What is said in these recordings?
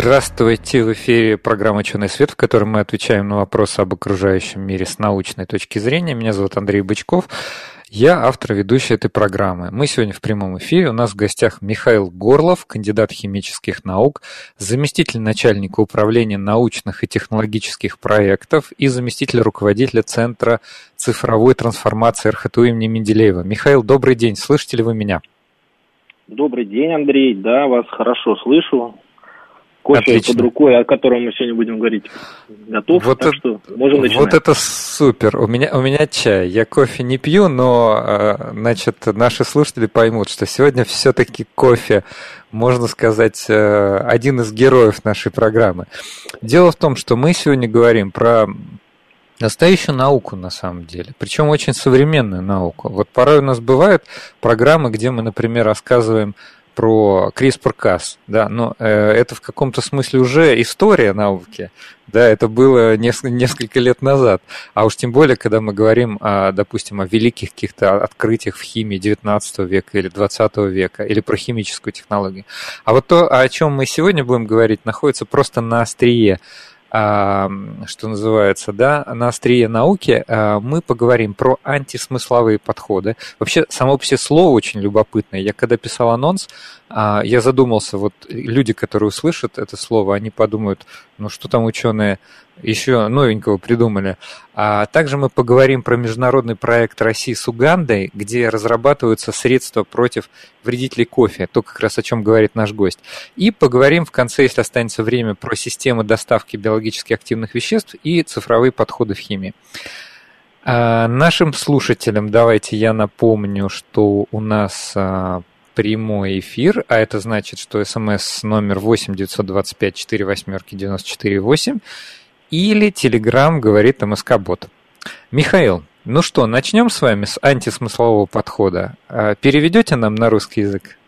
Здравствуйте! В эфире программа «Ученый свет», в которой мы отвечаем на вопросы об окружающем мире с научной точки зрения. Меня зовут Андрей Бычков. Я автор ведущий этой программы. Мы сегодня в прямом эфире. У нас в гостях Михаил Горлов, кандидат химических наук, заместитель начальника управления научных и технологических проектов и заместитель руководителя Центра цифровой трансформации РХТУ имени Менделеева. Михаил, добрый день. Слышите ли вы меня? Добрый день, Андрей. Да, вас хорошо слышу кофе Отлично. под рукой, о котором мы сегодня будем говорить, готов, вот так это, что можем начинать. Вот это супер. У меня, у меня чай. Я кофе не пью, но, э, значит, наши слушатели поймут, что сегодня все-таки кофе, можно сказать, э, один из героев нашей программы. Дело в том, что мы сегодня говорим про настоящую науку на самом деле, причем очень современную науку. Вот порой у нас бывают программы, где мы, например, рассказываем про CRISPR-Cas, да, но э, это в каком-то смысле уже история науки, да, это было несколько, лет назад, а уж тем более, когда мы говорим, о, допустим, о великих каких-то открытиях в химии 19 века или 20 века, или про химическую технологию. А вот то, о чем мы сегодня будем говорить, находится просто на острие что называется, да, на острие науки, а, мы поговорим про антисмысловые подходы. Вообще, само по себе слово очень любопытное. Я когда писал анонс, я задумался, вот люди, которые услышат это слово, они подумают, ну что там ученые еще новенького придумали. А также мы поговорим про международный проект России с Угандой, где разрабатываются средства против вредителей кофе, то как раз о чем говорит наш гость. И поговорим в конце, если останется время, про системы доставки биологически активных веществ и цифровые подходы в химии. А нашим слушателям давайте я напомню, что у нас а, прямой эфир, а это значит, что смс номер 8 925 4 восьмерки 94 8 или Telegram говорит МСК-бот. Михаил, ну что, начнем с вами с антисмыслового подхода. А переведете нам на русский язык?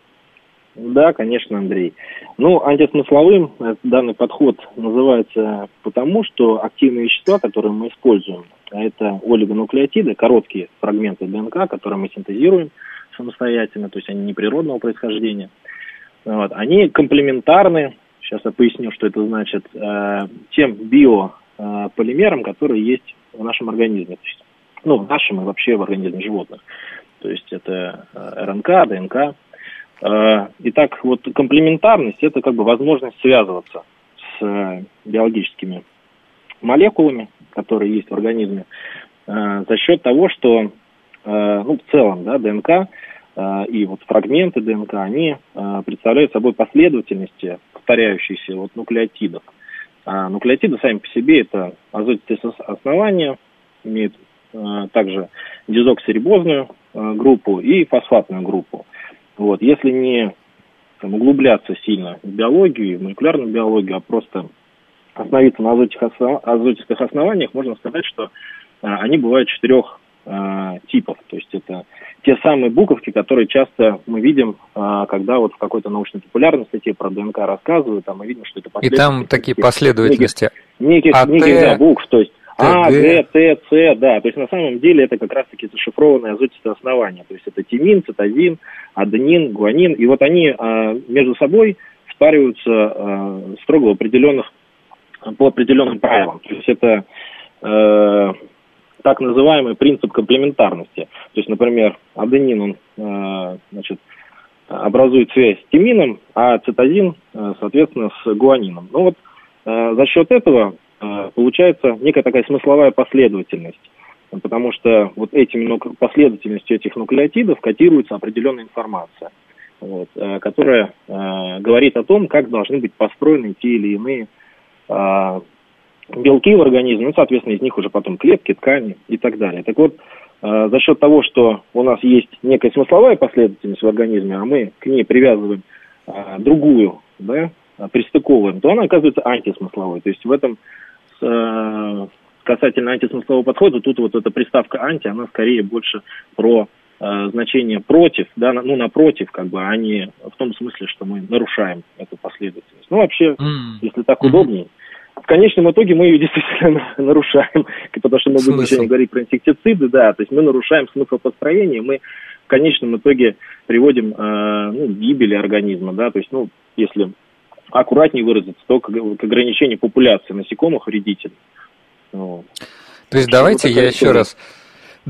Да, конечно, Андрей. Ну, антисмысловым данный подход называется потому, что активные вещества, которые мы используем, это олигонуклеотиды, короткие фрагменты ДНК, которые мы синтезируем – самостоятельно, то есть они не природного происхождения. Вот. Они комплементарны, сейчас я поясню, что это значит, э, тем биополимерам, которые есть в нашем организме. То есть, ну, в нашем и вообще в организме животных. То есть это э, РНК, ДНК. Э, итак, вот комплементарность – это как бы возможность связываться с э, биологическими молекулами, которые есть в организме, э, за счет того, что Э, ну, в целом, да, ДНК э, и вот фрагменты ДНК, они э, представляют собой последовательности, повторяющиеся вот нуклеотидов. А нуклеотиды сами по себе это азотистые основания, имеют также дезоксирибозную группу и фосфатную группу. Вот. Если не там, углубляться сильно в биологию, в молекулярную биологию, а просто остановиться на азотистых основаниях, можно сказать, что они бывают четырех э, типов. То есть это те самые буковки, которые часто мы видим, э, когда вот в какой-то научно-популярной статье про ДНК рассказывают, там мы видим, что это И там такие последовательности. Неких, неких, а, неких да, букв, то есть а, Г, Т, С, да. То есть на самом деле это как раз-таки зашифрованные азотистые основания. То есть это тимин, цитозин, аденин, гуанин. И вот они э, между собой спариваются э, строго в определенных, по определенным правилам. То есть это э, так называемый принцип комплементарности. То есть, например, аденин, он, э, значит, образует связь с тимином, а цитозин, э, соответственно, с гуанином. Ну вот э, за счет этого получается некая такая смысловая последовательность, потому что вот этими последовательностью этих нуклеотидов кодируется определенная информация, вот, которая говорит о том, как должны быть построены те или иные белки в организме, ну, соответственно, из них уже потом клетки, ткани и так далее. Так вот, э, за счет того, что у нас есть некая смысловая последовательность в организме, а мы к ней привязываем э, другую, да, пристыковываем, то она оказывается антисмысловой. То есть в этом э, касательно антисмыслового подхода, тут вот эта приставка анти, она скорее больше про значение против, да, ну, напротив, как бы, а не в том смысле, что мы нарушаем эту последовательность. Ну, вообще, mm. если так удобнее, в конечном итоге мы ее действительно нарушаем, потому что мы будем сегодня говорить про инсектициды, да, то есть мы нарушаем смысл построения, мы в конечном итоге приводим э, ну, гибели организма, да, то есть, ну, если аккуратнее выразиться, то к, к ограничению популяции насекомых вредителей. Вот. То есть давайте я еще раз...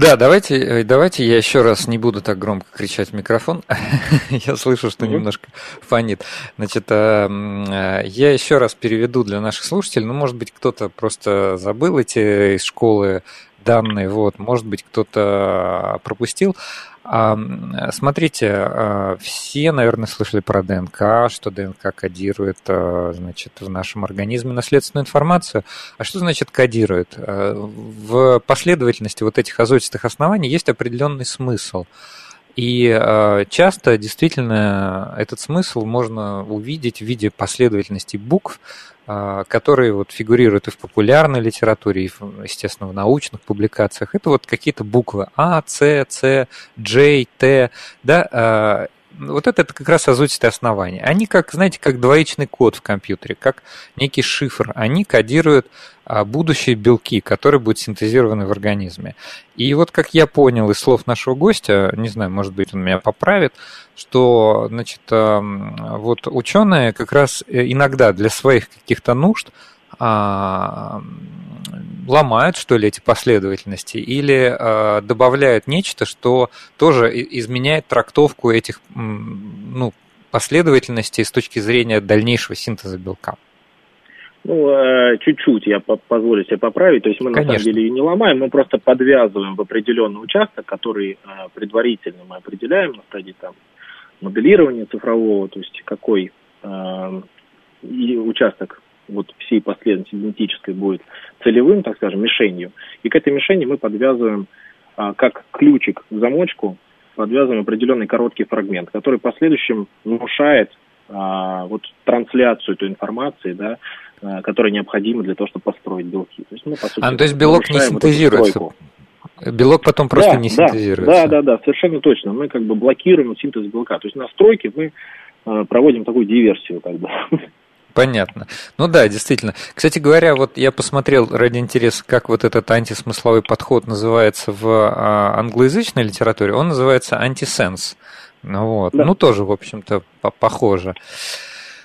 Да, давайте, э, давайте я еще раз не буду так громко кричать в микрофон. я слышу, что немножко фонит. Значит, э, э, я еще раз переведу для наших слушателей. Ну, может быть, кто-то просто забыл эти из школы данные, вот, может быть, кто-то пропустил. Смотрите, а, все, наверное, слышали про ДНК, что ДНК кодирует, а, значит, в нашем организме наследственную информацию. А что значит кодирует? А, в последовательности вот этих азотистых оснований есть определенный смысл. И часто действительно этот смысл можно увидеть в виде последовательности букв, а, которые вот фигурируют и в популярной литературе, и, естественно, в научных публикациях, это вот какие-то буквы А, С, С, J, Т, да, а, вот это, как раз азотистые основания. Они как, знаете, как двоичный код в компьютере, как некий шифр. Они кодируют а, будущие белки, которые будут синтезированы в организме. И вот как я понял из слов нашего гостя, не знаю, может быть, он меня поправит, что, значит, вот ученые как раз э, иногда для своих каких-то нужд ломают, что ли, эти последовательности, или э, добавляют нечто, что тоже изменяет трактовку этих ну, последовательностей с точки зрения дальнейшего синтеза белка. Ну, э, чуть-чуть я позволю себе поправить. То есть мы Конечно. на самом деле ее не ломаем, мы просто подвязываем в определенный участок, который э, предварительно мы определяем на стадии там моделирования цифрового, то есть какой э, участок вот всей последовательности генетической будет целевым, так скажем, мишенью. И к этой мишени мы подвязываем, а, как ключик к замочку, подвязываем определенный короткий фрагмент, который в последующем внушает а, вот трансляцию той информации, да, а, которая необходима для того, чтобы построить белки. То есть, мы, по сути, а, то есть белок не синтезируется? Вот Белок потом просто да, не синтезируется. Да, да, да, совершенно точно. Мы как бы блокируем синтез белка. То есть на стройке мы э, проводим такую диверсию, как бы. Понятно. Ну да, действительно. Кстати говоря, вот я посмотрел ради интереса, как вот этот антисмысловой подход называется в а, англоязычной литературе. Он называется антисенс. Ну вот. Да. Ну тоже, в общем-то, похоже.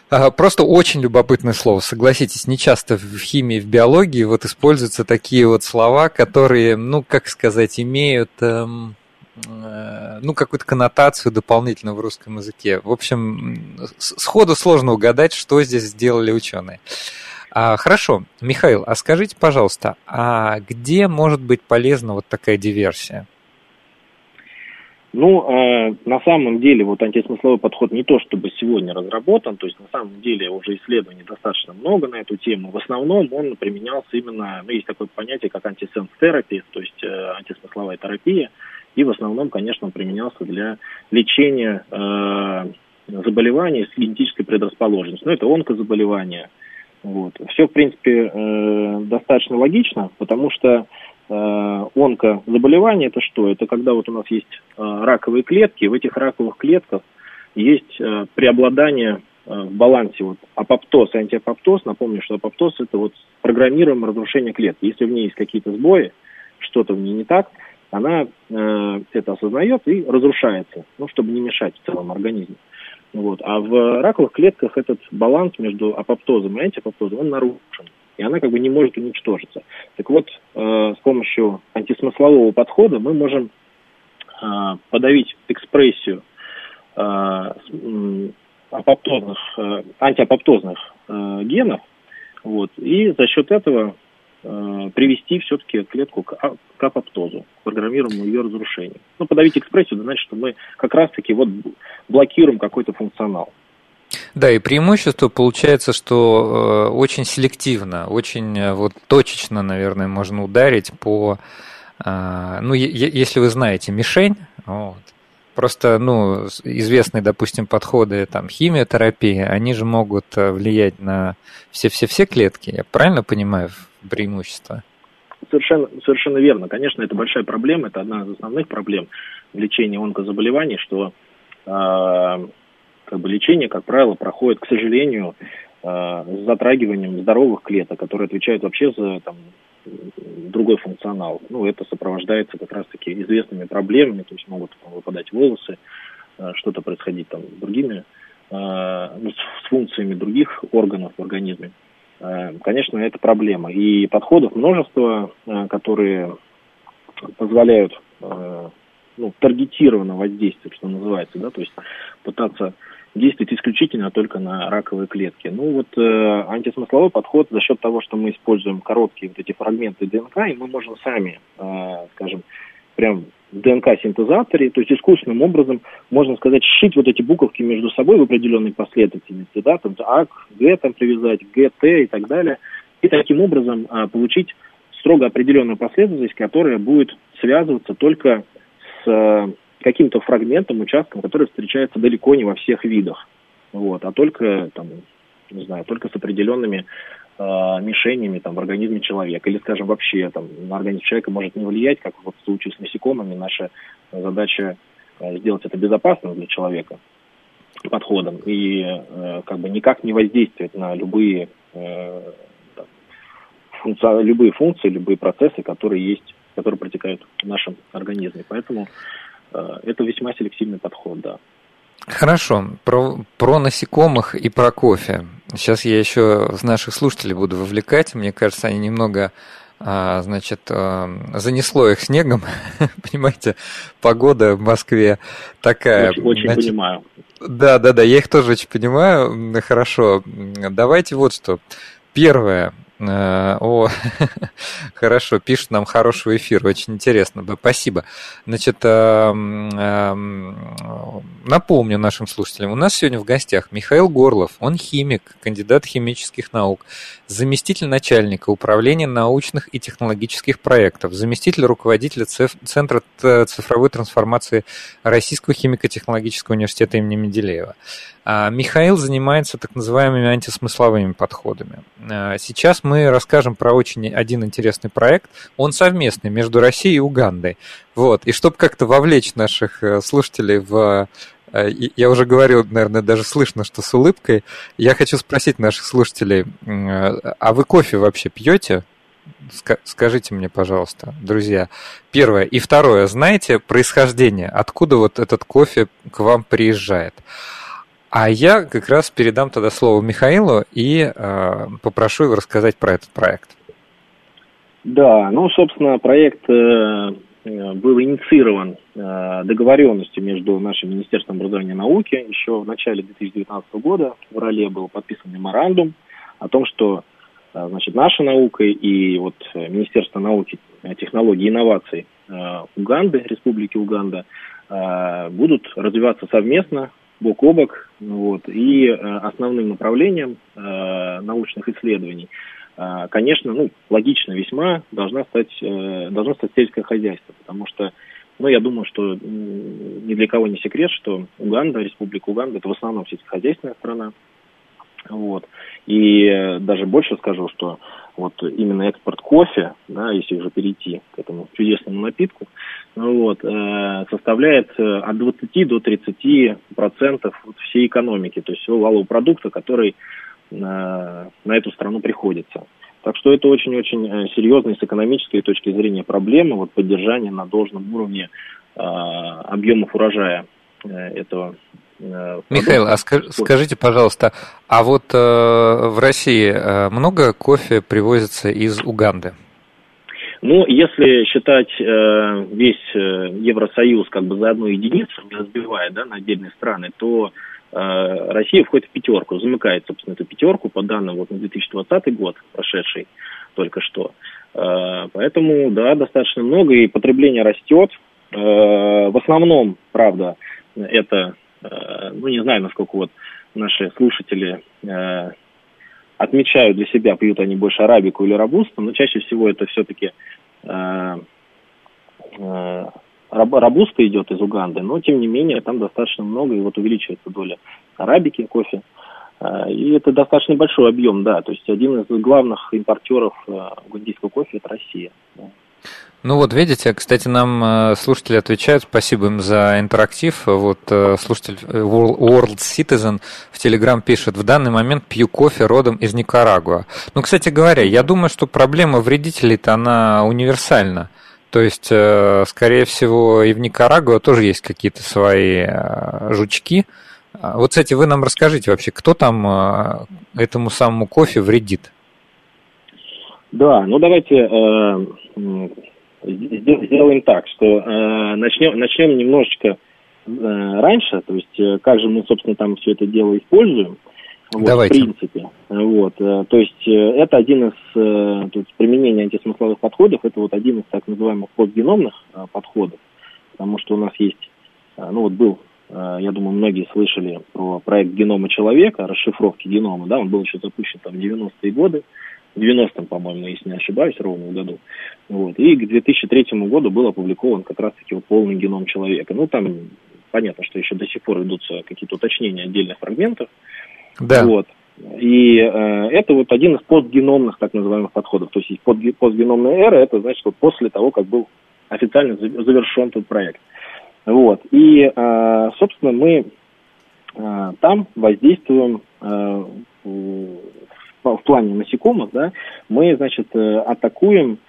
А, просто очень любопытное слово, согласитесь, не часто в химии, в биологии вот используются такие вот слова, которые, ну, как сказать, имеют эм, ну, какую-то коннотацию дополнительную в русском языке. В общем, сходу сложно угадать, что здесь сделали ученые. А, хорошо, Михаил, а скажите, пожалуйста, а где может быть полезна вот такая диверсия? Ну, э, на самом деле, вот антисмысловой подход не то чтобы сегодня разработан, то есть на самом деле уже исследований достаточно много на эту тему. В основном он применялся именно, ну, есть такое понятие, как антисенс-терапия, то есть э, антисмысловая терапия, и в основном, конечно, он применялся для лечения э, заболеваний с генетической предрасположенностью. Ну, это онкозаболевания. Вот. Все, в принципе, э, достаточно логично, потому что э, онкозаболевание это что? Это когда вот у нас есть э, раковые клетки, в этих раковых клетках есть э, преобладание э, в балансе вот апоптоз и антиапоптоз. Напомню, что апоптоз это вот программируемое разрушение клетки. Если в ней есть какие-то сбои, что-то в ней не так, она э, это осознает и разрушается, ну, чтобы не мешать в целом организму. Вот. А в раковых клетках этот баланс между апоптозом и антиапоптозом, он нарушен. И она как бы не может уничтожиться. Так вот, э, с помощью антисмыслового подхода мы можем э, подавить экспрессию э, апоптозных, э, антиапоптозных э, генов, вот, и за счет этого привести все-таки клетку к, а, апоптозу, к программируемому ее разрушению. Ну, подавить экспрессию, значит, что мы как раз-таки вот блокируем какой-то функционал. Да, и преимущество получается, что э, очень селективно, очень э, вот точечно, наверное, можно ударить по, э, ну, если вы знаете мишень, вот, Просто, ну, известные, допустим, подходы там химиотерапии, они же могут э, влиять на все-все-все клетки. Я правильно понимаю преимущество? совершенно, совершенно верно. Конечно, это большая проблема, это одна из основных проблем лечения онкозаболеваний, что э, как бы лечение, как правило, проходит, к сожалению, э, с затрагиванием здоровых клеток, которые отвечают вообще за там, другой функционал. Ну, это сопровождается как раз-таки известными проблемами, то есть могут там, выпадать волосы, э, что-то происходить там другими, э, с функциями других органов в организме. Э, конечно, это проблема. И подходов множество, э, которые позволяют э, ну, таргетированно воздействовать, что называется, да, то есть пытаться действовать исключительно только на раковые клетки. Ну вот э, антисмысловой подход за счет того, что мы используем короткие вот эти фрагменты ДНК, и мы можем сами, э, скажем, прям ДНК-синтезаторе, то есть искусственным образом, можно сказать, сшить вот эти буковки между собой в определенной последовательности, да, там А к Г там привязать, Г, Т и так далее, и таким образом а, получить строго определенную последовательность, которая будет связываться только с а, каким-то фрагментом, участком, который встречается далеко не во всех видах, вот, а только там, не знаю, только с определенными мишенями там, в организме человека. Или, скажем, вообще там, на организм человека может не влиять, как вот в случае с насекомыми. Наша задача э, сделать это безопасным для человека подходом и э, как бы никак не воздействовать на любые, э, функци... любые функции, любые процессы, которые есть, которые протекают в нашем организме. Поэтому э, это весьма селективный подход, да. Хорошо, про, про насекомых и про кофе. Сейчас я еще наших слушателей буду вовлекать. Мне кажется, они немного а, значит, а, занесло их снегом. Понимаете, погода в Москве такая. Очень, очень значит, понимаю. Да, да, да, я их тоже очень понимаю. Хорошо. Давайте вот что. Первое. Э, о, хорошо, пишет нам хороший эфир, очень интересно. Спасибо. Значит, эм, эм, напомню нашим слушателям, у нас сегодня в гостях Михаил Горлов, он химик, кандидат химических наук, заместитель начальника управления научных и технологических проектов, заместитель руководителя Центра цифровой трансформации Российского химико-технологического университета имени Менделеева. А, Михаил занимается так называемыми антисмысловыми подходами. Сейчас мы расскажем про очень один интересный проект. Он совместный между Россией и Угандой. Вот. И чтобы как-то вовлечь наших э, слушателей в э, я уже говорил, наверное, даже слышно, что с улыбкой. Я хочу спросить наших слушателей, а вы кофе вообще пьете? Скажите мне, пожалуйста, друзья. Первое. И второе. Знаете происхождение? Откуда вот этот кофе к вам приезжает? А я как раз передам тогда слово Михаилу и э, попрошу его рассказать про этот проект. Да, ну, собственно, проект э, был инициирован э, договоренностью между нашим Министерством образования и науки. Еще в начале 2019 года в Роле был подписан меморандум о том, что э, значит, наша наука и вот Министерство науки, технологий и инноваций э, Уганды, Республики Уганда, э, будут развиваться совместно бок о бок, вот, и э, основным направлением э, научных исследований, э, конечно, ну, логично весьма должна стать, должно стать сельское хозяйство, потому что, ну, я думаю, что ни для кого не секрет, что Уганда, Республика Уганда, это в основном сельскохозяйственная страна, вот, и даже больше скажу, что вот именно экспорт кофе, да, если уже перейти к этому чудесному напитку, вот, э, составляет э, от 20 до 30 процентов всей экономики, то есть всего валового продукта, который на, на эту страну приходится. Так что это очень-очень э, серьезная с экономической точки зрения проблема, вот поддержание на должном уровне э, объемов урожая э, этого Э, Михаил, а скажите, пожалуйста, а вот э, в России э, много кофе привозится из Уганды? Ну, если считать э, весь э, Евросоюз как бы за одну единицу, не разбивая да, на отдельные страны, то э, Россия входит в пятерку, замыкает, собственно, эту пятерку по данным вот на 2020 год, прошедший только что. Э, поэтому, да, достаточно много, и потребление растет. Э, в основном, правда, это Э, ну, не знаю, насколько вот наши слушатели э, отмечают для себя, пьют они больше арабику или рабусту, но чаще всего это все-таки э, э, рабуста идет из Уганды, но тем не менее там достаточно много, и вот увеличивается доля арабики, кофе. И это достаточно большой объем, да. То есть один из главных импортеров угандийского кофе – это Россия. Ну вот, видите, кстати, нам э, слушатели отвечают, спасибо им за интерактив. Вот э, слушатель э, World Citizen в Telegram пишет, в данный момент пью кофе родом из Никарагуа. Ну, кстати говоря, я думаю, что проблема вредителей-то она универсальна. То есть, скорее всего, и в Никарагуа тоже есть какие-то свои жучки. А вот, кстати, вы нам расскажите вообще, кто там этому самому кофе вредит? Да, ну давайте сделаем так, что э, начнем, начнем немножечко э, раньше, то есть э, как же мы, собственно, там все это дело используем. Вот, Давайте. В принципе. Вот, э, то есть э, это один из э, то есть применения антисмысловых подходов, это вот один из так называемых постгеномных э, подходов, потому что у нас есть, э, ну вот был э, я думаю, многие слышали про проект генома человека, расшифровки генома, да, он был еще запущен там в 90-е годы, в 90-м, по-моему, если не ошибаюсь, ровно в году. Вот. И к 2003 году был опубликован как раз-таки вот полный геном человека. Ну, там понятно, что еще до сих пор идутся какие-то уточнения отдельных фрагментов. Да. Вот. И э, это вот один из постгеномных так называемых подходов. То есть под, постгеномная эра, это значит вот после того, как был официально завершен тот проект. Вот. И, э, собственно, мы э, там воздействуем э, в плане насекомых, да, мы, значит, э, атакуем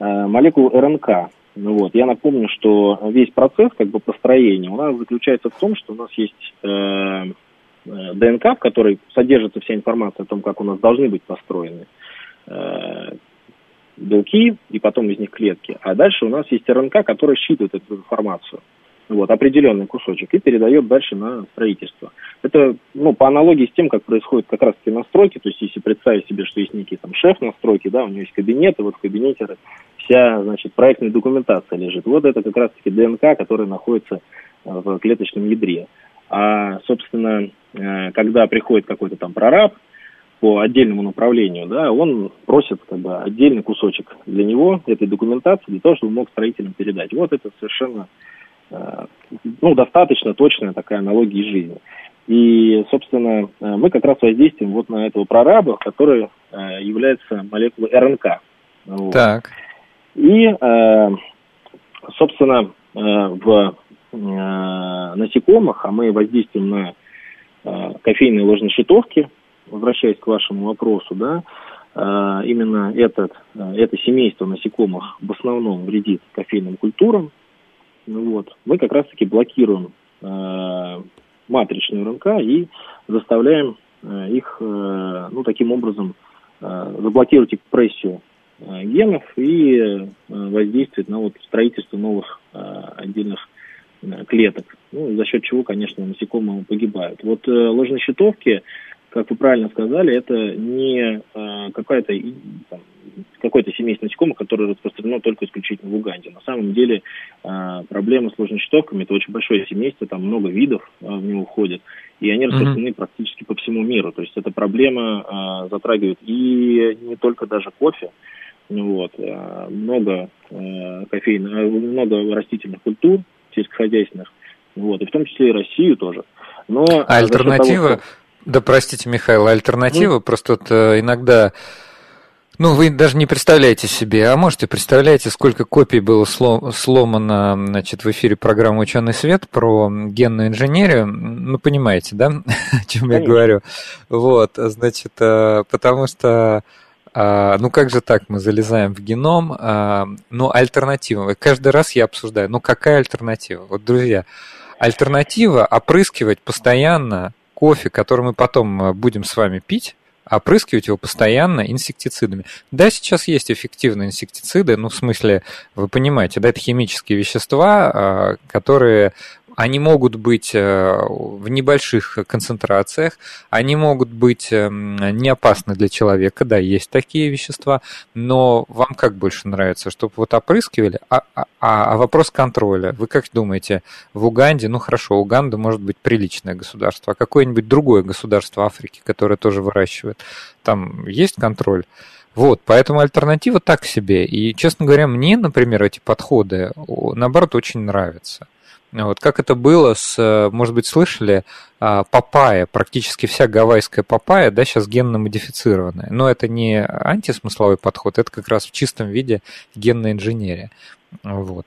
э, молекулу РНК. Ну вот. Я напомню, что весь процесс как бы построения у нас заключается в том, что у нас есть э, э ДНК, в которой содержится вся информация о том, как у нас должны быть построены э, белки, и потом из них клетки. А дальше у нас есть РНК, которая считывает эту информацию вот, определенный кусочек и передает дальше на строительство. Это, ну, по аналогии с тем, как происходит как раз-таки настройки, то есть если представить себе, что есть некий там шеф настройки, да, у него есть кабинет, и вот в кабинете вся, значит, проектная документация лежит. Вот это как раз-таки ДНК, которая находится э, в клеточном ядре. А, собственно, э, когда приходит какой-то там прораб по отдельному направлению, да, он просит как бы отдельный кусочек для него, этой документации, для того, чтобы мог строителям передать. Вот это совершенно Э, ну, достаточно точная такая аналогия из жизни. И, собственно, э, мы как раз воздействуем вот на этого прораба, который э, является молекулой РНК. Вот. Так. И, собственно, в насекомых, а мы воздействуем на кофейные ложношитовки, возвращаясь к вашему вопросу, да, именно этот, это семейство насекомых в основном вредит кофейным культурам, ну вот. Мы как раз-таки блокируем э, матричную РНК и заставляем э, их, э, ну, таким образом, э, заблокировать экспрессию генов и воздействовать на вот строительство новых отдельных клеток, ну, за счет чего, конечно, насекомые погибают. Вот ложнощитовки, как вы правильно сказали, это не э, какая-то там, какое-то семейство насекомых, которое распространено только исключительно в Уганде. На самом деле э, проблема с ложночетовками – это очень большое семейство, там много видов э, в него входит, и они распространены mm-hmm. практически по всему миру. То есть эта проблема э, затрагивает и не только даже кофе, вот, э, много э, кофейных, много растительных культур сельскохозяйственных, вот, и в том числе и Россию тоже. Но а альтернатива, того. Да простите, Михаил, альтернатива, ну, просто вот, э, иногда ну, вы даже не представляете себе, а можете представляете, сколько копий было сломано значит, в эфире программы «Ученый свет» про генную инженерию. Ну, понимаете, да, о чем я говорю? Вот, значит, э, потому что а, ну как же так, мы залезаем в геном, а, ну альтернатива. Каждый раз я обсуждаю, ну какая альтернатива? Вот, друзья, альтернатива опрыскивать постоянно кофе, который мы потом э, будем с вами пить, опрыскивать его постоянно инсектицидами. Да, сейчас есть эффективные инсектициды, ну, в смысле, вы понимаете, да, это химические вещества, а, которые они могут быть э, в небольших концентрациях, они могут быть эм, не опасны для человека, да, есть такие вещества, но вам как больше нравится, чтобы вот опрыскивали, а, а, а вопрос контроля. Вы как думаете, в Уганде, ну хорошо, Уганда может быть приличное государство, а какое-нибудь другое государство Африки, которое тоже выращивает, там есть контроль? Вот, поэтому альтернатива так себе. И, честно говоря, мне, например, эти подходы, наоборот, очень нравятся. Вот, как это было с, может быть, слышали, а, папайя, практически вся гавайская папайя, да, сейчас генно модифицированная. Но это не антисмысловой подход, это как раз в чистом виде генная инженерия. Вот.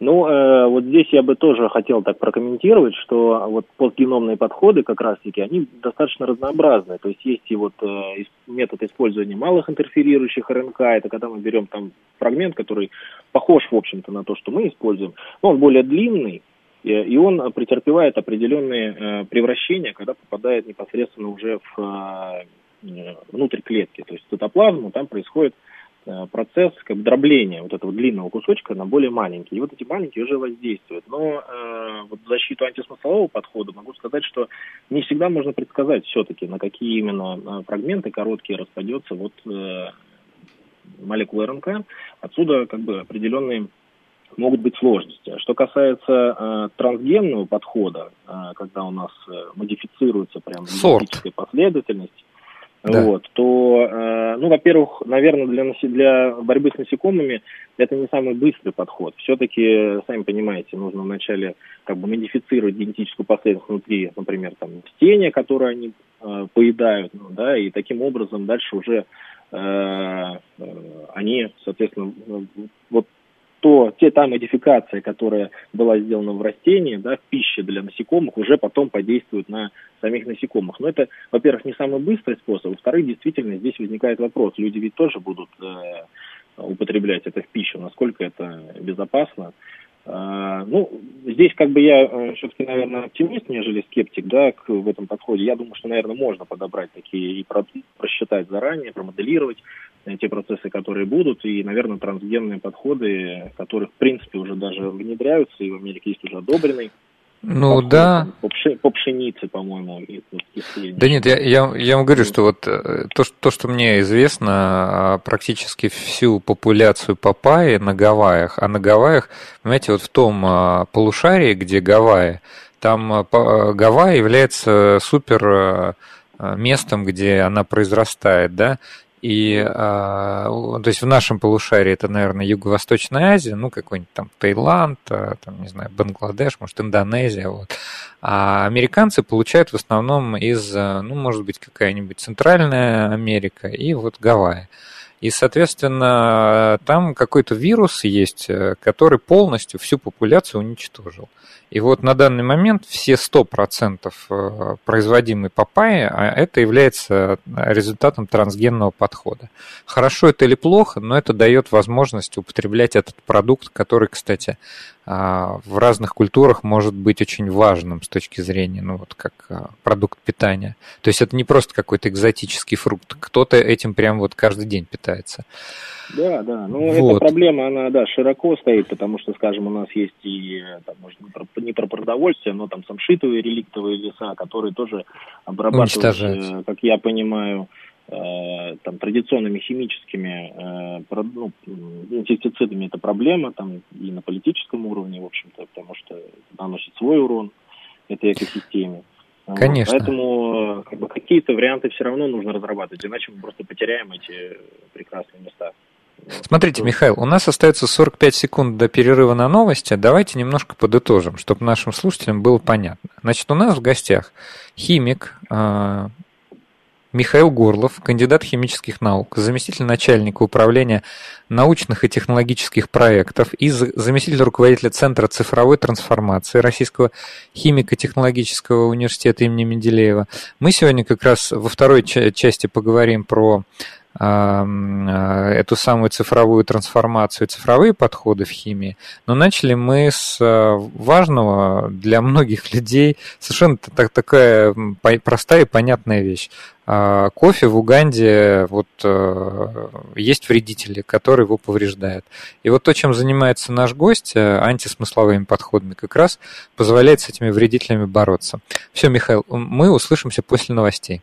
Ну, э, вот здесь я бы тоже хотел так прокомментировать, что вот постгеномные подходы как раз-таки, они достаточно разнообразны. То есть есть и вот э, метод использования малых интерферирующих РНК, это когда мы берем там фрагмент, который похож, в общем-то, на то, что мы используем, но он более длинный, и он претерпевает определенные э, превращения, когда попадает непосредственно уже в э, внутрь клетки. То есть цитоплазму там происходит Э, процесс как бы дробления вот этого длинного кусочка на более маленький. И вот эти маленькие уже воздействуют. Но э, вот в защиту антисмыслового подхода могу сказать, что не всегда можно предсказать все-таки, на какие именно э, фрагменты короткие распадется вот э, молекула РНК. Отсюда как бы определенные могут быть сложности. Что касается э, трансгенного подхода, э, когда у нас э, модифицируется прям генетическая последовательность, да. вот, то, э, ну, во-первых, наверное, для, для борьбы с насекомыми это не самый быстрый подход. Все-таки, сами понимаете, нужно вначале как бы модифицировать генетическую последовательность внутри, например, там, растения, которые они э, поедают, ну, да, и таким образом дальше уже э, э они, соответственно, вот то те, та модификация, которая была сделана в растении, да, в пище для насекомых, уже потом подействует на самих насекомых. Но это, во-первых, не самый быстрый способ, во-вторых, действительно, здесь возникает вопрос. Люди ведь тоже будут э, употреблять это в пищу, насколько это безопасно. А, ну, здесь как бы я э, все-таки, наверное, оптимист, нежели скептик, да, к, в этом подходе. Я думаю, что, наверное, можно подобрать такие и просчитать заранее, промоделировать э, те процессы, которые будут, и, наверное, трансгенные подходы, которые, в принципе, уже даже внедряются, и в Америке есть уже одобренный ну подход, да. По, пши, по пшенице, по-моему. Да нет, я, я, я вам говорю, что вот э, то, то, что мне известно, а, практически всю популяцию папайи на Гавайях, а на Гавайях, понимаете, вот в том а, полушарии, где Гавайи, там а, Гавайи является супер местом, где она произрастает, да, и, а, то есть в нашем полушарии это, наверное, Юго-Восточная Азия, ну, какой-нибудь там Таиланд, а, там, не знаю, Бангладеш, может, Индонезия, вот. А американцы получают в основном из, ну, может быть, какая-нибудь Центральная Америка и вот Гавайи. И, соответственно, там какой-то вирус есть, э, который полностью всю популяцию уничтожил. И вот на данный момент все 100% э, производимой папайи, а это является результатом трансгенного подхода. Хорошо это или плохо, но это дает возможность употреблять этот продукт, который, кстати, в разных культурах может быть очень важным с точки зрения, ну вот как а, продукт питания. То есть это не просто какой-то экзотический фрукт, кто-то этим прям вот каждый день питается. Да, да. Ну, вот. эта проблема, она, да, широко стоит, потому что, скажем, у нас есть и, там, может, не про, не про продовольствие, но там самшитовые реликтовые леса, которые тоже обрабатываются, как я понимаю, там, традиционными химическими э, ну, инсектицидами это проблема там, и на политическом уровне, в общем-то, потому что наносит свой урон этой экосистеме. Конечно. Поэтому как бы, какие-то варианты все равно нужно разрабатывать, иначе мы просто потеряем эти прекрасные места. Смотрите, Михаил, у нас остается 45 секунд до перерыва на новости. Давайте немножко подытожим, чтобы нашим слушателям было понятно. Значит, у нас в гостях химик, э, Михаил Горлов, кандидат химических наук, заместитель начальника управления научных и технологических проектов и заместитель руководителя Центра цифровой трансформации Российского химико-технологического университета имени Менделеева. Мы сегодня как раз во второй части поговорим про эту самую цифровую трансформацию, цифровые подходы в химии. Но начали мы с а, важного для многих людей совершенно так, такая простая и понятная вещь. А, кофе в Уганде вот есть вредители, которые его повреждают. И вот то, чем занимается наш гость, антисмысловыми подходами, как раз позволяет с этими вредителями бороться. Все, Михаил, мы услышимся после новостей.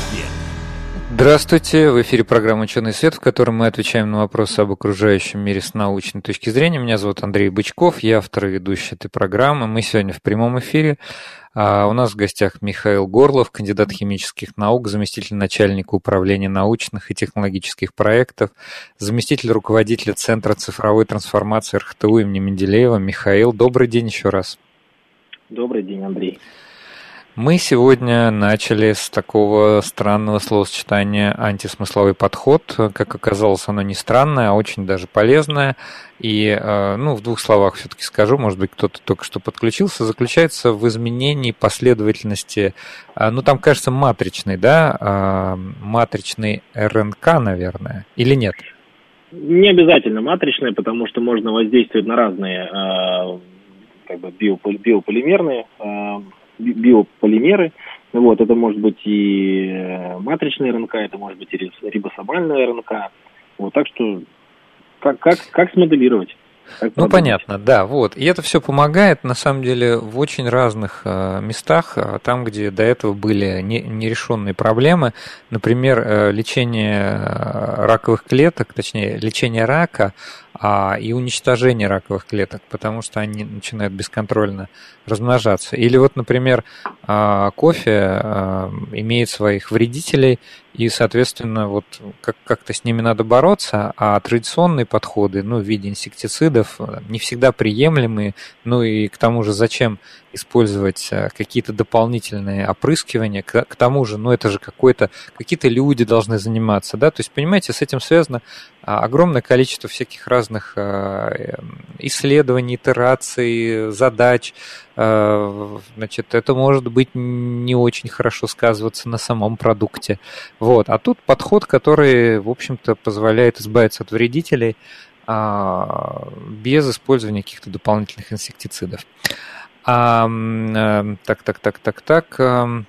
Здравствуйте, в эфире программа «Ученый свет», в которой мы отвечаем на вопросы об окружающем мире с научной точки зрения. Меня зовут Андрей Бычков, я автор и ведущий этой программы. Мы сегодня в прямом эфире. А у нас в гостях Михаил Горлов, кандидат химических наук, заместитель начальника управления научных и технологических проектов, заместитель руководителя Центра цифровой трансформации РХТУ имени Менделеева. Михаил, добрый день еще раз. Добрый день, Андрей. Мы сегодня начали с такого странного словосочетания антисмысловой подход. Как оказалось, оно не странное, а очень даже полезное. И, э, ну, в двух словах все-таки скажу, может быть, кто-то только что подключился, заключается в изменении последовательности, э, ну, там, кажется, матричной, да, э, матричной РНК, наверное, или нет? Не обязательно матричная, потому что можно воздействовать на разные как бы биополимерные биополимеры. Вот, это может быть и э, матричная РНК, это может быть и рибосомальная РНК. Вот, так что как, как, как смоделировать? Как ну, понятно, да, вот. И это все помогает, на самом деле, в очень разных э, местах, э, там, где до этого были не, нерешенные проблемы. Например, лечение раковых клеток, точнее, лечение рака а, и уничтожение раковых клеток, потому что они начинают бесконтрольно размножаться. Или вот, например, а, кофе а, имеет своих вредителей, и, соответственно, вот как- как-то с ними надо бороться, а традиционные подходы, ну, в виде инсектицидов, не всегда приемлемы, ну и к тому же зачем использовать э, какие-то дополнительные опрыскивания, к, к тому же, ну это же какой-то, какие-то люди должны заниматься, да, то есть, понимаете, с этим связано огромное количество всяких разных а, эм, исследований, итераций, задач, а, значит, это может быть не очень хорошо сказываться на самом продукте, вот, а тут подход, который, в общем-то, позволяет избавиться от вредителей без использования каких-то дополнительных инсектицидов. А, так, так, так, так, так.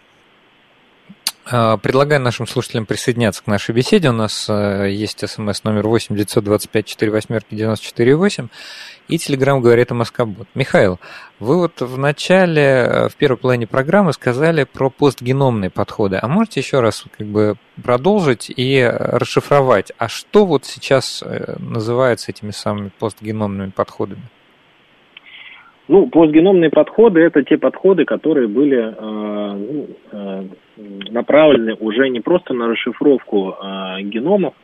Предлагаю нашим слушателям присоединяться к нашей беседе. У нас есть смс номер 8 925 4 восьмерки 94 8 и телеграм говорит о Москобот. Михаил, вы вот в начале, в первой половине программы сказали про постгеномные подходы. А можете еще раз как бы продолжить и расшифровать, а что вот сейчас называется этими самыми постгеномными подходами? Ну, постгеномные подходы – это те подходы, которые были э, ну, э, направлены уже не просто на расшифровку э, геномов,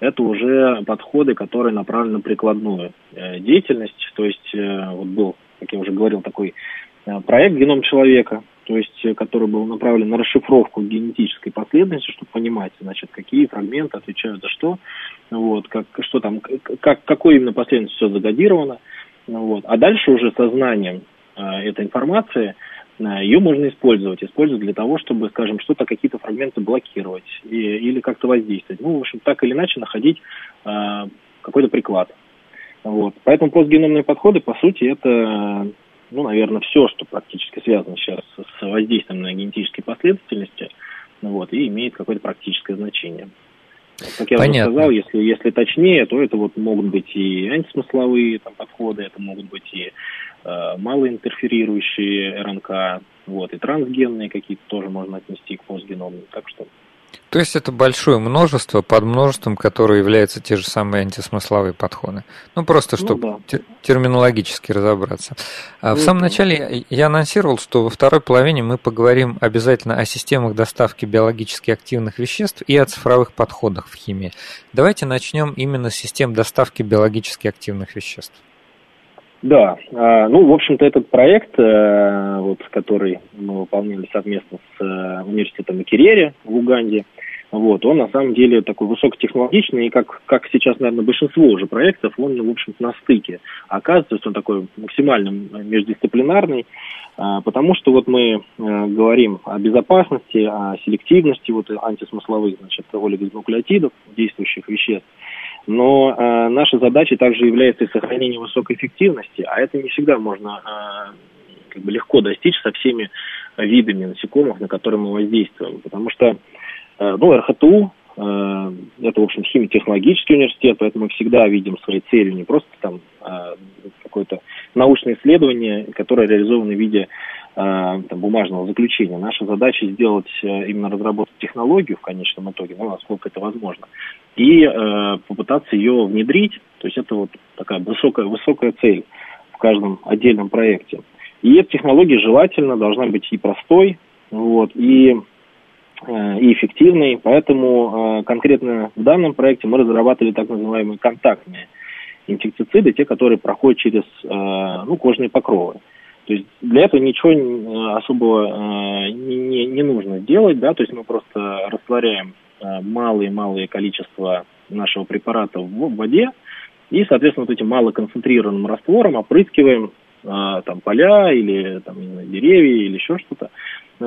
это уже подходы, которые направлены на прикладную э, деятельность. То есть э, вот был, как я уже говорил, такой э, проект «Геном человека», то есть, э, который был направлен на расшифровку генетической последовательности, чтобы понимать, значит, какие фрагменты отвечают за что, вот, как, что там, как, какой именно последовательность все загодировано – вот. А дальше уже сознанием э, этой информации э, ее можно использовать. Использовать для того, чтобы, скажем, что-то, какие-то фрагменты блокировать и, или как-то воздействовать. Ну, в общем, так или иначе находить э, какой-то приклад. Вот. Поэтому постгеномные подходы, по сути, это, ну, наверное, все, что практически связано сейчас с воздействием на генетические последовательности, вот, и имеет какое-то практическое значение. Как я Понятно. уже сказал, если, если точнее, то это вот могут быть и антисмысловые там, подходы, это могут быть и э, малоинтерферирующие РНК, вот, и трансгенные какие-то тоже можно отнести к постгеномным. Так что то есть это большое множество, под множеством, которое являются те же самые антисмысловые подходы. Ну, просто ну чтобы ну, да. терминологически разобраться. А в самом начале я анонсировал, что во второй половине мы поговорим обязательно о системах доставки биологически активных веществ и о цифровых подходах в химии. Давайте начнем именно с систем доставки биологически активных веществ. Да, а, ну, в общем-то, этот проект, э, вот, который мы выполняли совместно с э, университетом Макерери в Уганде, вот, он на самом деле такой высокотехнологичный, и как, как сейчас, наверное, большинство уже проектов, он, в общем-то, на стыке. Оказывается, он такой максимально междисциплинарный, а, потому что вот мы э, говорим о безопасности, о селективности вот антисмысловых, значит, олигонуклеотидов, действующих веществ, но э, наша задача также является и сохранение высокой эффективности, а это не всегда можно э, как бы легко достичь со всеми видами насекомых, на которые мы воздействуем, потому что ну, РХТУ э, это, в общем, химико-технологический университет, поэтому мы всегда видим своей целью не просто там э, какое-то научное исследование, которое реализовано в виде там, бумажного заключения. Наша задача сделать именно разработать технологию в конечном итоге, ну, насколько это возможно, и э, попытаться ее внедрить. То есть это вот такая высокая, высокая цель в каждом отдельном проекте. И эта технология желательно должна быть и простой, вот, и Э, и эффективный. Поэтому э, конкретно в данном проекте мы разрабатывали так называемые контактные инсектициды, те, которые проходят через э, ну, кожные покровы. То есть для этого ничего особого не, не нужно делать, да, то есть мы просто растворяем малые-малые количества нашего препарата в воде и, соответственно, вот этим малоконцентрированным раствором опрыскиваем там поля или там, деревья или еще что-то.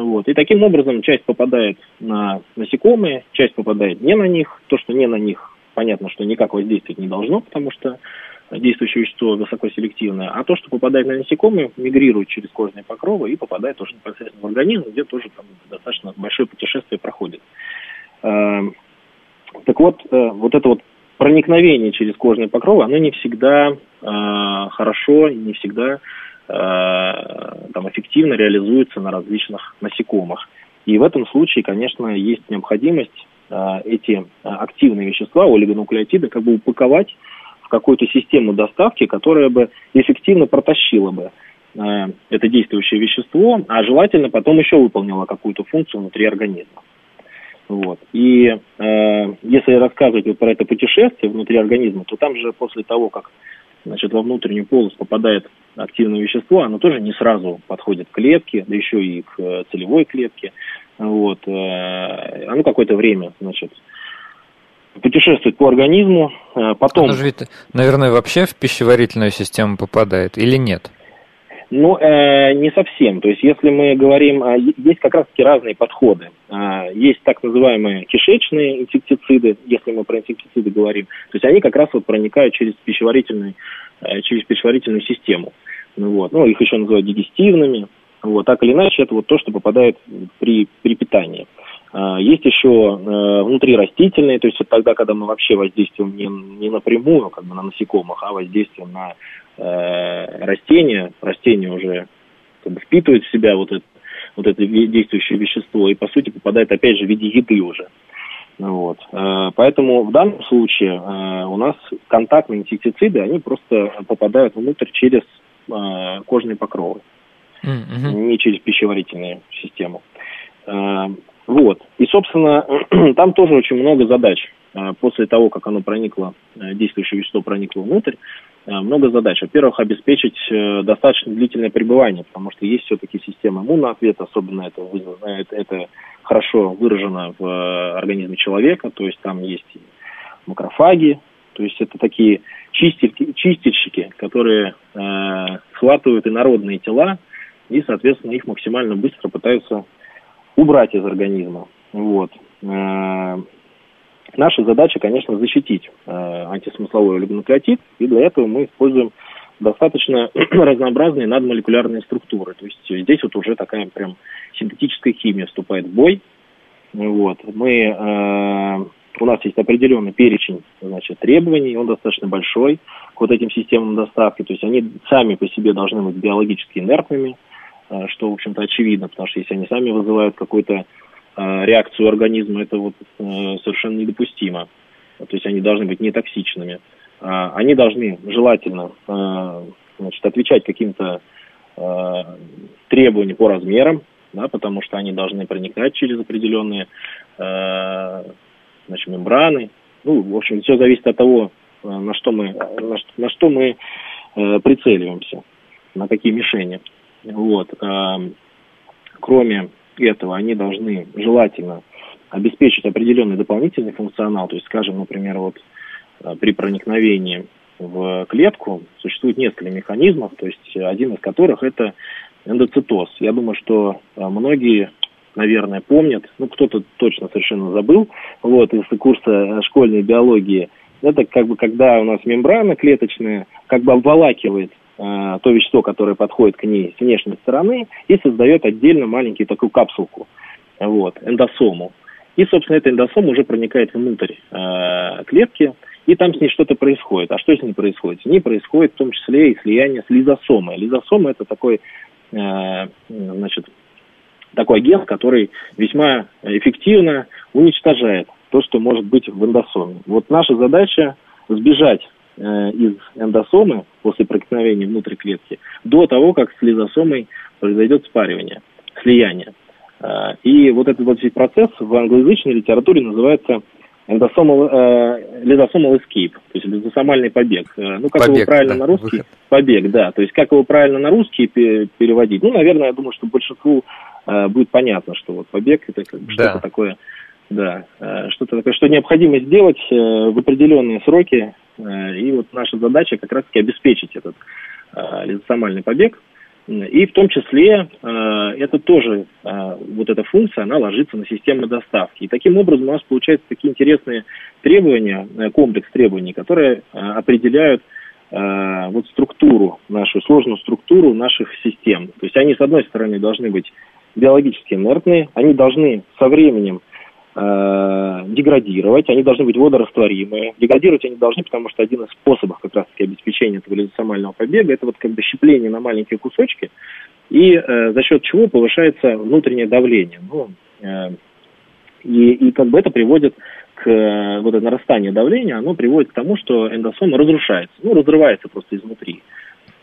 Вот. И таким образом часть попадает на насекомые, часть попадает не на них. То, что не на них, понятно, что никак воздействовать не должно, потому что действующее вещество высокоселективное, а то, что попадает на насекомые, мигрирует через кожные покровы и попадает тоже непосредственно в организм, где тоже там достаточно большое путешествие проходит. Эм, так вот, э, вот это вот проникновение через кожные покровы, оно не всегда э, хорошо, не всегда там, эффективно реализуется на различных насекомых. И в этом случае, конечно, есть необходимость э, эти э, активные вещества, олигонуклеотиды, как бы упаковать в какую-то систему доставки, которая бы эффективно протащила бы это действующее вещество, а желательно потом еще выполнила какую-то функцию внутри организма. Вот. И э, если рассказывать вот про это путешествие внутри организма, то там же после того, как значит, во внутреннюю полость попадает активное вещество, оно тоже не сразу подходит к клетке, да еще и к э, целевой клетке. Вот. Э, оно какое-то время, значит, путешествует по организму, э, потом... Оно же ведь, наверное, вообще в пищеварительную систему попадает или нет? Ну, э, не совсем. То есть, если мы говорим, э, есть как раз-таки разные подходы. Э, есть так называемые кишечные инсектициды, если мы про инсектициды говорим. То есть, они как раз вот проникают через пищеварительную, э, через пищеварительную систему. Ну, вот. ну, их еще называют дигестивными. Вот. Так или иначе, это вот то, что попадает при, при питании. Э, есть еще э, внутри растительные, то есть это тогда, когда мы вообще воздействуем не, не напрямую как бы на насекомых, а воздействуем на растения, растения уже как бы впитывают в себя вот это, вот это действующее вещество и, по сути, попадает, опять же, в виде еды уже. Вот. Э, поэтому в данном случае э, у нас контактные инсектициды, они просто попадают внутрь через э, кожные покровы, mm-hmm. не через пищеварительную систему. Вот. И, собственно, там тоже очень много задач. После того, как оно проникло, действующее вещество проникло внутрь, Э, много задач. Во-первых, обеспечить э, достаточно длительное пребывание, потому что есть все-таки система иммунного ответа, особенно это, это, хорошо выражено в э, организме человека, то есть там есть макрофаги, то есть это такие чистильки, чистильщики, которые э, схватывают инородные тела и, соответственно, их максимально быстро пытаются убрать из организма. Вот. Наша задача, конечно, защитить э, антисмысловой олигонуклеотид, и для этого мы используем достаточно разнообразные надмолекулярные структуры. То есть здесь вот уже такая прям синтетическая химия вступает в бой. Вот. Мы, э, у нас есть определенный перечень значит, требований, он достаточно большой к вот этим системам доставки. То есть они сами по себе должны быть биологически инертными, э, что, в общем-то, очевидно, потому что если они сами вызывают какой-то Э, реакцию организма, это вот э, совершенно недопустимо. То есть они должны быть нетоксичными. А, они должны желательно э, значит, отвечать каким-то требованиям по размерам, да, потому что они должны проникать через определенные значит, мембраны. Ну, в общем, все зависит от того, на что мы, на что, на что мы прицеливаемся, на какие мишени. Вот. Кроме этого они должны желательно обеспечить определенный дополнительный функционал. То есть, скажем, например, вот э, при проникновении в клетку существует несколько механизмов, то есть один из которых это эндоцитоз. Я думаю, что э, многие, наверное, помнят, ну кто-то точно совершенно забыл, вот из курса э, школьной биологии. Это как бы когда у нас мембрана клеточная как бы обволакивает то вещество, которое подходит к ней с внешней стороны, и создает отдельно маленькую такую капсулку, вот, эндосому. И, собственно, эта эндосома уже проникает внутрь э, клетки, и там с ней что-то происходит. А что с ней происходит? С ней происходит в том числе и слияние с лизосомой. Лизосома – это такой, э, значит, такой агент, который весьма эффективно уничтожает то, что может быть в эндосоме. Вот наша задача сбежать э, из эндосомы после проникновения внутрь клетки до того, как с лизосомой произойдет спаривание, слияние. Э, и вот этот вот процесс в англоязычной литературе называется эндосомал, э, лизосомал escape, то есть лизосомальный побег. Э, ну, как побег, его правильно да, на русский? Выход. Побег, да. То есть как его правильно на русский переводить? Ну, наверное, я думаю, что большинству э, будет понятно, что вот побег это как бы да. что-то такое, да, э, что-то такое, что необходимо сделать э, в определенные сроки. Э, и вот наша задача как раз-таки обеспечить этот э, лизосомальный побег. И в том числе э, это тоже, вот эта функция, она ложится на систему доставки. И таким образом у нас получаются такие интересные требования, комплекс требований, которые определяют вот структуру, нашу сложную структуру наших систем. То есть они, с одной стороны, должны быть биологически инертные, они должны со временем э, деградировать, они должны быть водорастворимые. Деградировать они должны, потому что один из способов как раз-таки обеспечения этого лизосомального побега это вот как бы щепление на маленькие кусочки, и э, за счет чего повышается внутреннее давление. Ну, э, и, и как бы это приводит к э, вот это нарастание давления, оно приводит к тому, что эндосома разрушается, ну, разрывается просто изнутри.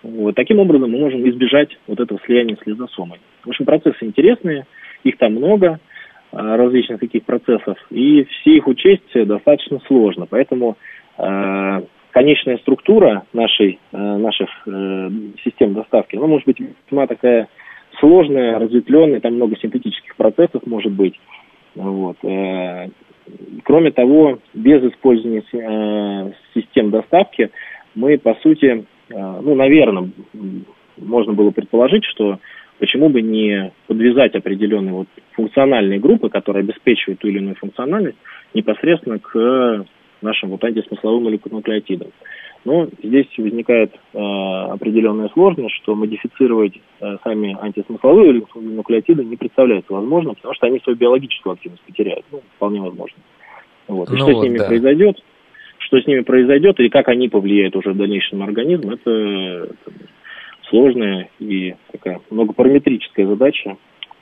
Вот. Таким образом мы можем избежать вот этого слияния с лизосомой. В общем, процессы интересные, их там много – Э, различных таких процессов, и все их учесть достаточно сложно. Поэтому э, конечная структура нашей, э, наших э, систем доставки, она может быть весьма такая сложная, разветвленная, там много синтетических процессов может быть. Вот. Э, кроме того, без использования э, систем доставки мы, по сути, э, ну, наверное, можно было предположить, что почему бы не подвязать определенные вот функциональные группы, которые обеспечивают ту или иную функциональность, непосредственно к нашим вот антисмысловым нуклеотидам. Но здесь возникает э, определенная сложность, что модифицировать э, сами антисмысловые нуклеотиды не представляется возможным, потому что они свою биологическую активность потеряют. Ну, вполне возможно. Вот. И ну что вот, с ними да. произойдет, что с ними произойдет и как они повлияют уже в дальнейшем на организм, это сложная и такая многопараметрическая задача,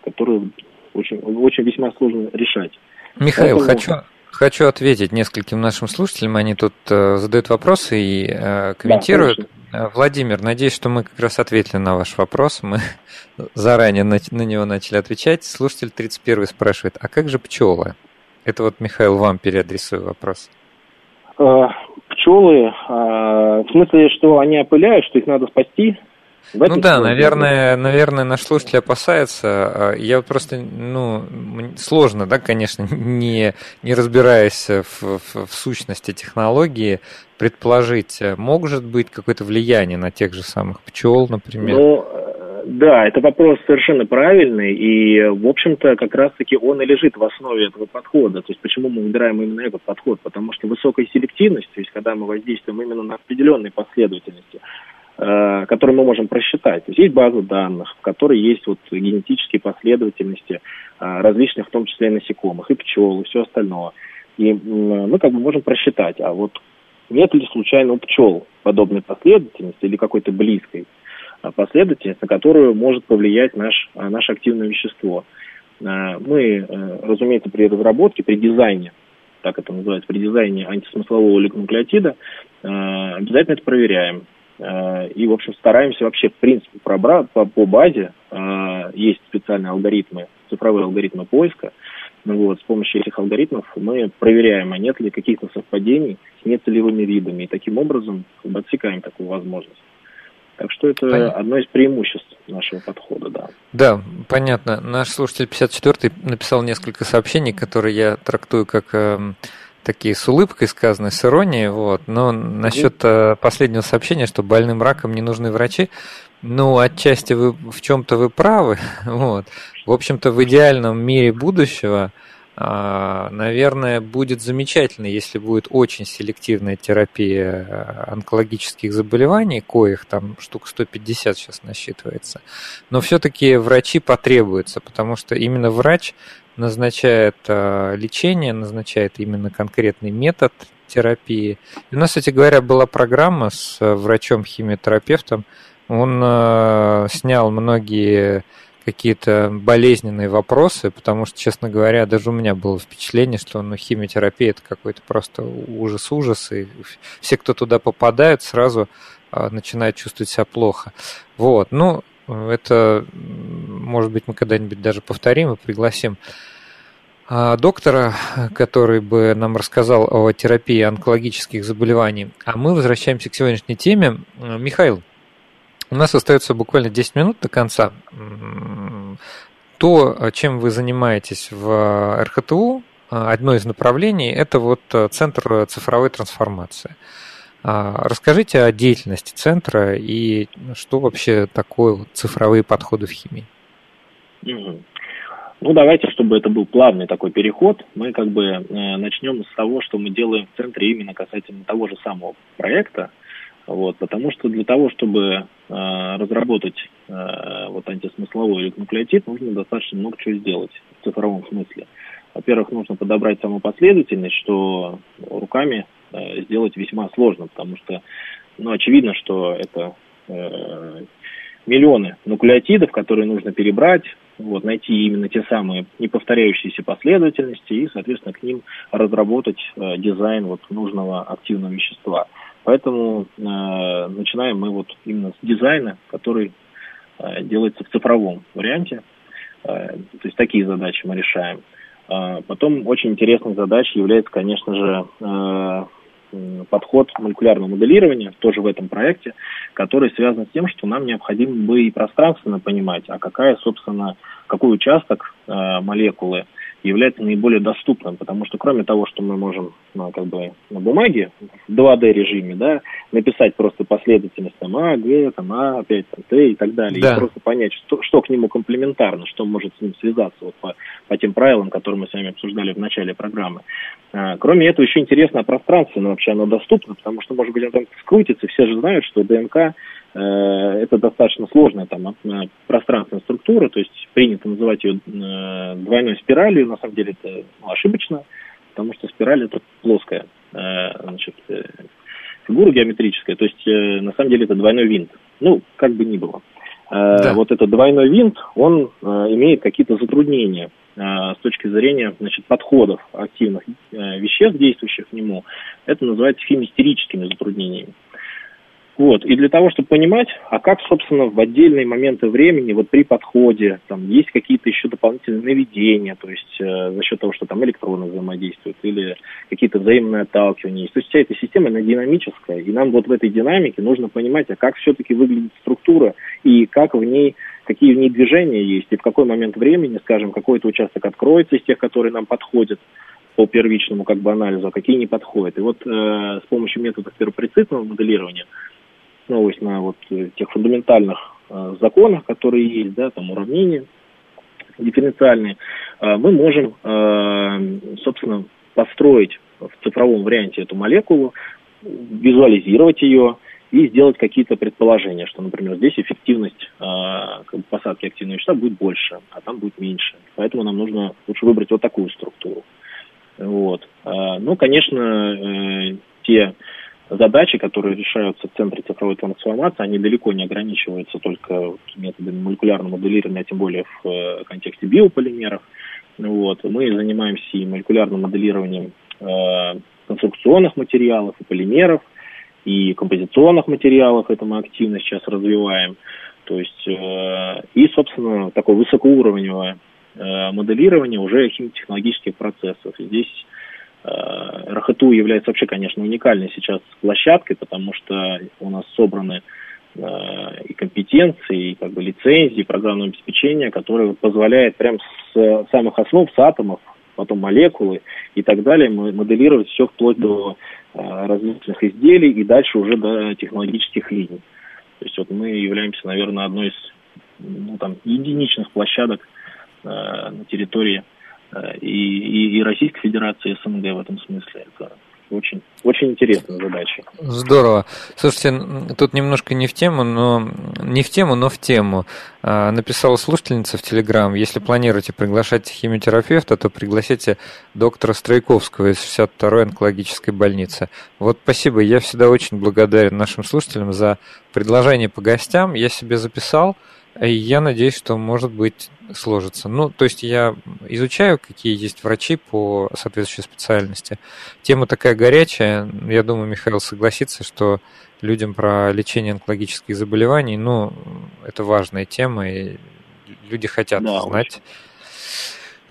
которую очень, очень весьма сложно решать. Михаил, Поэтому... хочу, хочу ответить нескольким нашим слушателям. Они тут э, задают вопросы и э, комментируют. Да, э, Владимир, надеюсь, что мы как раз ответили на ваш вопрос. Мы заранее на, на него начали отвечать. Слушатель 31 спрашивает, а как же пчелы? Это вот, Михаил, вам переадресую вопрос. Э, пчелы, э, в смысле, что они опыляют, что их надо спасти? Ну да, наверное, наверное, наш слушатель опасается. А я просто, ну, сложно, да, конечно, не, не разбираясь в, в, в сущности технологии, предположить, может быть какое-то влияние на тех же самых пчел, например? Ну, да, это вопрос совершенно правильный, и, в общем-то, как раз-таки он и лежит в основе этого подхода. То есть, почему мы выбираем именно этот подход? Потому что высокая селективность, то есть, когда мы воздействуем именно на определенные последовательности, Э, которые мы можем просчитать. То есть есть база данных, в которой есть вот генетические последовательности э, различных, в том числе и насекомых, и пчел, и все остальное. И мы как бы можем просчитать, а вот нет ли случайно у пчел подобной последовательности или какой-то близкой э, последовательности, на которую может повлиять наш, наше активное вещество. Мы, разумеется, при разработке, при дизайне, так это называется, при дизайне антисмыслового олигонуклеотида, обязательно это проверяем. Э, и, в общем, стараемся вообще, в принципе, пробра... по, по базе. Э, есть специальные алгоритмы, цифровые алгоритмы поиска. Ну, вот, с помощью этих алгоритмов мы проверяем, а нет ли каких-то совпадений с нецелевыми видами. И таким образом отсекаем такую возможность. Так что это понятно. одно из преимуществ нашего подхода, да. Да, понятно. Наш слушатель 54-й написал несколько сообщений, которые я трактую как эм, такие с улыбкой сказаны, с иронией, вот. Но насчет э, последнего сообщения, что больным раком не нужны врачи, ну, отчасти вы в чем-то вы правы, вот. В общем-то, в идеальном мире будущего а, наверное, будет замечательно, если будет очень селективная терапия э, онкологических заболеваний, коих там штук 150 сейчас насчитывается. Но все-таки врачи потребуются, потому что именно врач назначает э, лечение, назначает именно конкретный метод терапии. У нас, кстати говоря, была программа с врачом-химиотерапевтом. Он э, снял многие какие-то болезненные вопросы, потому что, честно говоря, даже у меня было впечатление, что ну, химиотерапия это какой-то просто ужас-ужас, и все, кто туда попадают, сразу а, начинают чувствовать себя плохо. Вот, ну, это, может быть, мы когда-нибудь даже повторим и пригласим а, доктора, который бы нам рассказал о терапии онкологических заболеваний. А мы возвращаемся к сегодняшней теме. Михаил, у нас остается буквально 10 минут до конца. То, чем вы занимаетесь в РХТУ, одно из направлений, это вот Центр цифровой трансформации. А, расскажите о деятельности центра и что вообще такое вот цифровые подходы в химии. Ну, давайте, чтобы это был плавный такой переход, мы как бы э, начнем с того, что мы делаем в центре именно касательно того же самого проекта, вот, потому что для того, чтобы э, разработать э, вот антисмысловой олигонуклеотид, нужно достаточно много чего сделать в цифровом смысле. Во-первых, нужно подобрать саму последовательность, что руками сделать весьма сложно, потому что, ну, очевидно, что это э, миллионы нуклеотидов, которые нужно перебрать, вот, найти именно те самые неповторяющиеся последовательности и, соответственно, к ним разработать э, дизайн вот нужного активного вещества. Поэтому э, начинаем мы вот именно с дизайна, который э, делается в цифровом варианте. Э, то есть такие задачи мы решаем. Э, потом очень интересной задачей является, конечно же, э, подход молекулярного моделирования, тоже в этом проекте, который связан с тем, что нам необходимо бы и пространственно понимать, а какая, собственно, какой участок э, молекулы – является наиболее доступным, потому что кроме того, что мы можем ну, как бы на бумаге в 2D режиме, да, написать просто последовательность там А, Г, там А, опять там Т и так далее, да. и просто понять, что, что к нему комплементарно, что может с ним связаться вот по, по тем правилам, которые мы с вами обсуждали в начале программы. А, кроме этого, еще интересно, пространственно вообще оно доступно, потому что, может быть, оно там скрутится, все же знают, что ДНК это достаточно сложная там э, пространственная структура, то есть принято называть ее э, двойной спиралью, на самом деле это ну, ошибочно, потому что спираль это плоская значит, фигура геометрическая, то есть на самом деле это двойной винт. Ну, как бы ни было. Да. Вот этот двойной винт, он имеет какие-то затруднения с точки зрения значит, подходов активных веществ, действующих к нему. Это называется химистерическими затруднениями. Вот. И для того, чтобы понимать, а как, собственно, в отдельные моменты времени, вот при подходе, там есть какие-то еще дополнительные наведения, то есть э, за счет того, что там электроны взаимодействуют, или какие-то взаимные отталкивания есть. То есть вся эта система, она динамическая, и нам вот в этой динамике нужно понимать, а как все-таки выглядит структура, и как в ней, какие в ней движения есть, и в какой момент времени, скажем, какой-то участок откроется из тех, которые нам подходят, по первичному как бы анализу, а какие не подходят. И вот э, с помощью метода перопрецитного моделирования основываясь на вот тех фундаментальных э, законах, которые есть, да, там уравнения дифференциальные, э, мы можем, э, собственно, построить в цифровом варианте эту молекулу, визуализировать ее и сделать какие-то предположения, что, например, здесь эффективность посадки активного вещества будет больше, а там будет меньше. Поэтому нам нужно лучше выбрать вот такую структуру. Вот. Ну, конечно, те задачи, которые решаются в Центре цифровой трансформации, они далеко не ограничиваются только методами молекулярного моделирования, а тем более в э, контексте биополимеров. Вот. Мы занимаемся и молекулярным моделированием э, конструкционных материалов, и полимеров, и композиционных материалов, это мы активно сейчас развиваем. То есть, э, и, собственно, такое высокоуровневое э, моделирование уже химиотехнологических процессов. Здесь РХТУ является вообще, конечно, уникальной сейчас площадкой, потому что у нас собраны э, и компетенции, и как бы лицензии, программное обеспечение, которое позволяет прям с самых основ, с атомов, потом молекулы и так далее, моделировать все вплоть до э, различных изделий и дальше уже до технологических линий. То есть вот мы являемся, наверное, одной из ну, там, единичных площадок на территории и, и, и Российской Федерации, и СНГ в этом смысле. Это очень, очень интересная задача. Здорово. Слушайте, тут немножко не в тему, но не в тему, но в тему. А, написала слушательница в Телеграм, если планируете приглашать химиотерапевта, то пригласите доктора Стройковского из 62-й онкологической больницы. Вот спасибо, я всегда очень благодарен нашим слушателям за предложение по гостям. Я себе записал, я надеюсь, что, может быть, сложится. Ну, то есть я изучаю, какие есть врачи по соответствующей специальности. Тема такая горячая. Я думаю, Михаил согласится, что людям про лечение онкологических заболеваний, ну, это важная тема, и люди хотят да, знать. Очень.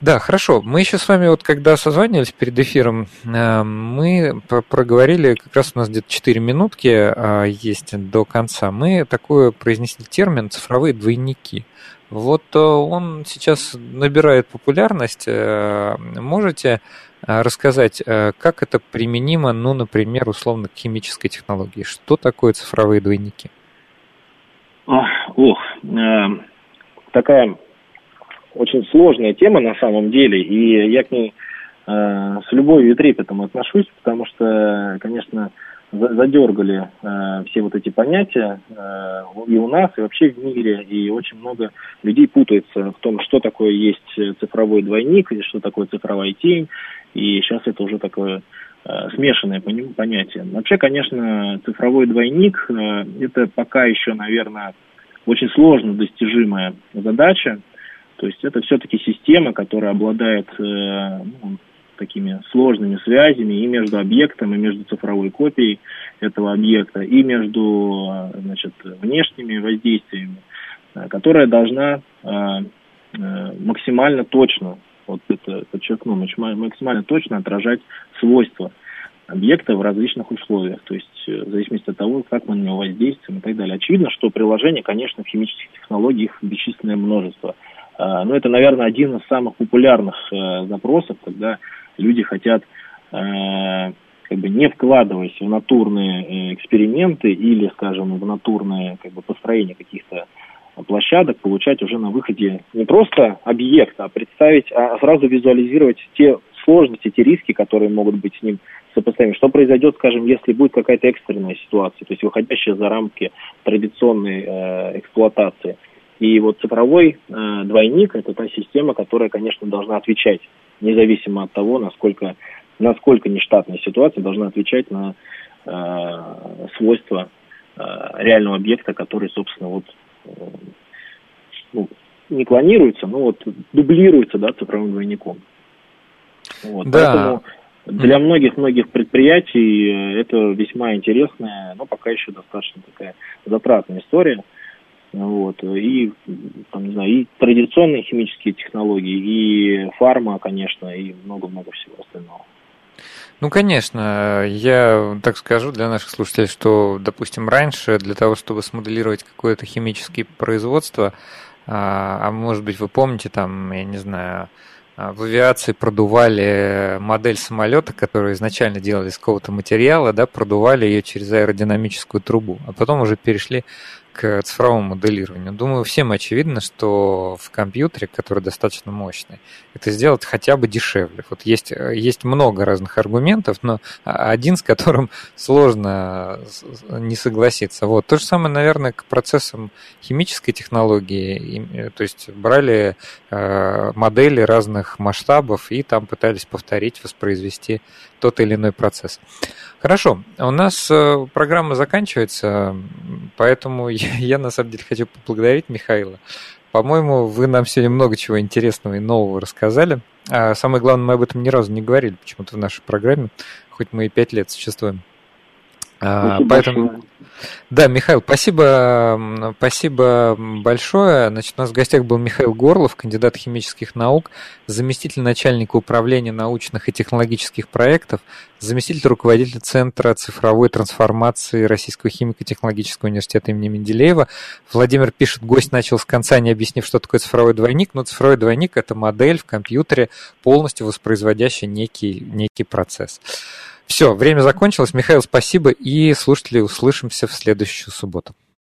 Да, хорошо. Мы еще с вами, вот когда созванивались перед эфиром, э, мы проговорили, как раз у нас где-то 4 минутки а, есть до конца, мы такой произнесли термин «цифровые двойники». Вот э, он сейчас набирает популярность. Э, можете рассказать, как это применимо, ну, например, условно, к химической технологии? Что такое цифровые двойники? Ох, такая очень сложная тема на самом деле, и я к ней э, с любовью и трепетом отношусь, потому что, конечно, задергали э, все вот эти понятия э, и у нас, и вообще в мире, и очень много людей путается в том, что такое есть цифровой двойник, и что такое цифровая тень, и сейчас это уже такое э, смешанное понятие. Вообще, конечно, цифровой двойник э, это пока еще, наверное, очень сложно достижимая задача, то есть это все-таки система, которая обладает э, ну, такими сложными связями и между объектом, и между цифровой копией этого объекта, и между значит, внешними воздействиями, э, которая должна э, максимально точно, вот это подчеркну, максимально точно отражать свойства объекта в различных условиях, то есть в зависимости от того, как мы на него воздействуем и так далее. Очевидно, что приложений, конечно, в химических технологиях бесчисленное множество – а, ну, это, наверное, один из самых популярных э, запросов, когда люди хотят э, как бы не вкладываясь в натурные э, эксперименты или, скажем, в натурное как бы, построение каких-то площадок, получать уже на выходе не просто объект, а представить, а сразу визуализировать те сложности, те риски, которые могут быть с ним сопоставимы. Что произойдет, скажем, если будет какая-то экстренная ситуация, то есть выходящая за рамки традиционной э, эксплуатации – и вот цифровой э, двойник – это та система, которая, конечно, должна отвечать, независимо от того, насколько, насколько нештатная ситуация, должна отвечать на э, свойства э, реального объекта, который, собственно, вот э, ну, не клонируется, но вот дублируется да, цифровым двойником. Вот, да. Поэтому для многих-многих предприятий э, это весьма интересная, но пока еще достаточно такая затратная история. Вот. И, там, не знаю, и традиционные химические технологии, и фарма, конечно, и много-много всего остального. Ну, конечно, я так скажу для наших слушателей, что, допустим, раньше для того, чтобы смоделировать какое-то химическое производство, а, а может быть, вы помните, там, я не знаю, а, в авиации продували модель самолета, которую изначально делали из какого-то материала, да, продували ее через аэродинамическую трубу, а потом уже перешли к цифровому моделированию. Думаю, всем очевидно, что в компьютере, который достаточно мощный, это сделать хотя бы дешевле. Вот есть, есть много разных аргументов, но один, с которым сложно не согласиться. Вот. То же самое, наверное, к процессам химической технологии. То есть брали э, модели разных масштабов и там пытались повторить, воспроизвести тот или иной процесс. Хорошо, у нас э, программа заканчивается, поэтому я, я на самом деле хочу поблагодарить Михаила. По-моему, вы нам сегодня много чего интересного и нового рассказали. А самое главное, мы об этом ни разу не говорили почему-то в нашей программе, хоть мы и пять лет существуем. А, спасибо Поэтому, большое. да, Михаил, спасибо, спасибо большое. Значит, у нас в гостях был Михаил Горлов, кандидат химических наук, заместитель начальника управления научных и технологических проектов, заместитель руководителя Центра цифровой трансформации Российского химико-технологического университета имени Менделеева. Владимир пишет, гость начал с конца, не объяснив, что такое цифровой двойник, но цифровой двойник – это модель в компьютере, полностью воспроизводящая некий, некий процесс. Все, время закончилось. Михаил, спасибо. И слушатели, услышимся в следующую субботу.